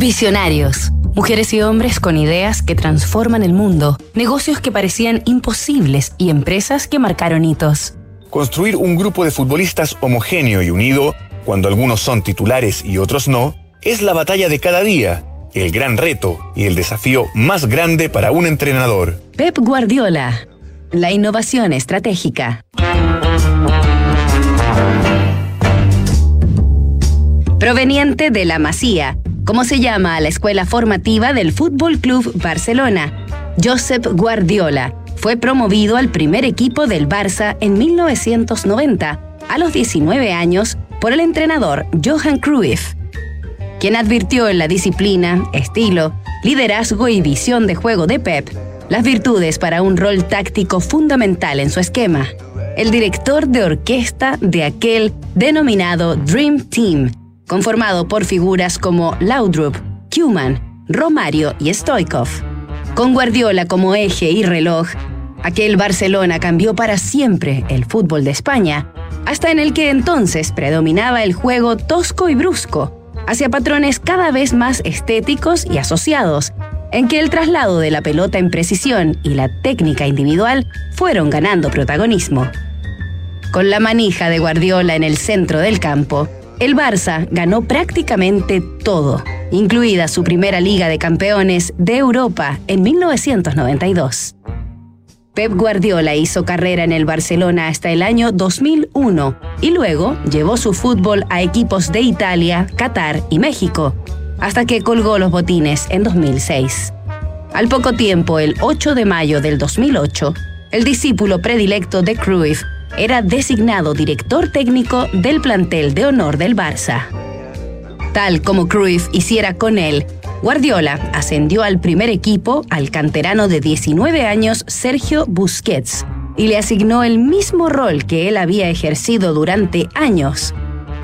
Visionarios. Mujeres y hombres con ideas que transforman el mundo, negocios que parecían imposibles y empresas que marcaron hitos. Construir un grupo de futbolistas homogéneo y unido, cuando algunos son titulares y otros no, es la batalla de cada día, el gran reto y el desafío más grande para un entrenador. Pep Guardiola. La innovación estratégica. Proveniente de la Masía, como se llama a la escuela formativa del Fútbol Club Barcelona, Josep Guardiola fue promovido al primer equipo del Barça en 1990, a los 19 años, por el entrenador Johan Cruyff, quien advirtió en la disciplina, estilo, liderazgo y visión de juego de Pep las virtudes para un rol táctico fundamental en su esquema. El director de orquesta de aquel denominado Dream Team, conformado por figuras como Laudrup, Kuman, Romario y Stoikov. Con Guardiola como eje y reloj, aquel Barcelona cambió para siempre el fútbol de España, hasta en el que entonces predominaba el juego tosco y brusco, hacia patrones cada vez más estéticos y asociados, en que el traslado de la pelota en precisión y la técnica individual fueron ganando protagonismo. Con la manija de Guardiola en el centro del campo, el Barça ganó prácticamente todo, incluida su primera Liga de Campeones de Europa en 1992. Pep Guardiola hizo carrera en el Barcelona hasta el año 2001 y luego llevó su fútbol a equipos de Italia, Qatar y México, hasta que colgó los botines en 2006. Al poco tiempo, el 8 de mayo del 2008, el discípulo predilecto de Cruyff era designado director técnico del plantel de honor del Barça. Tal como Cruyff hiciera con él, Guardiola ascendió al primer equipo al canterano de 19 años Sergio Busquets y le asignó el mismo rol que él había ejercido durante años,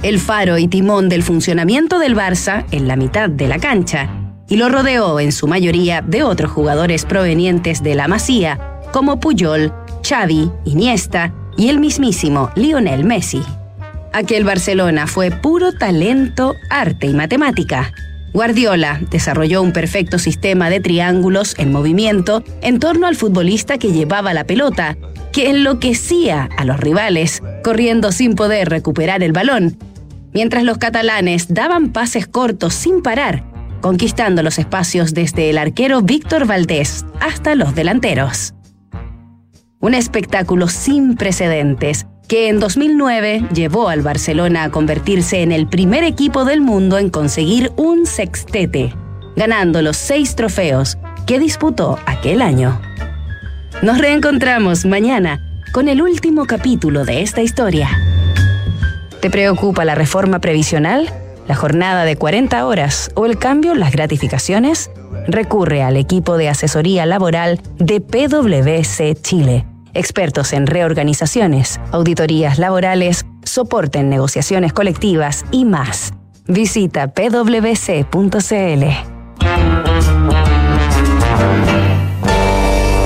el faro y timón del funcionamiento del Barça en la mitad de la cancha, y lo rodeó en su mayoría de otros jugadores provenientes de la Masía, como Puyol, Xavi, Iniesta y el mismísimo Lionel Messi. Aquel Barcelona fue puro talento, arte y matemática. Guardiola desarrolló un perfecto sistema de triángulos en movimiento en torno al futbolista que llevaba la pelota, que enloquecía a los rivales, corriendo sin poder recuperar el balón, mientras los catalanes daban pases cortos sin parar, conquistando los espacios desde el arquero Víctor Valdés hasta los delanteros un espectáculo sin precedentes que en 2009 llevó al Barcelona a convertirse en el primer equipo del mundo en conseguir un sextete, ganando los seis trofeos que disputó aquel año. Nos reencontramos mañana con el último capítulo de esta historia. ¿Te preocupa la reforma previsional, la jornada de 40 horas o el cambio las gratificaciones? recurre al equipo de asesoría laboral de PwC Chile, expertos en reorganizaciones, auditorías laborales, soporte en negociaciones colectivas y más. Visita pwc.cl.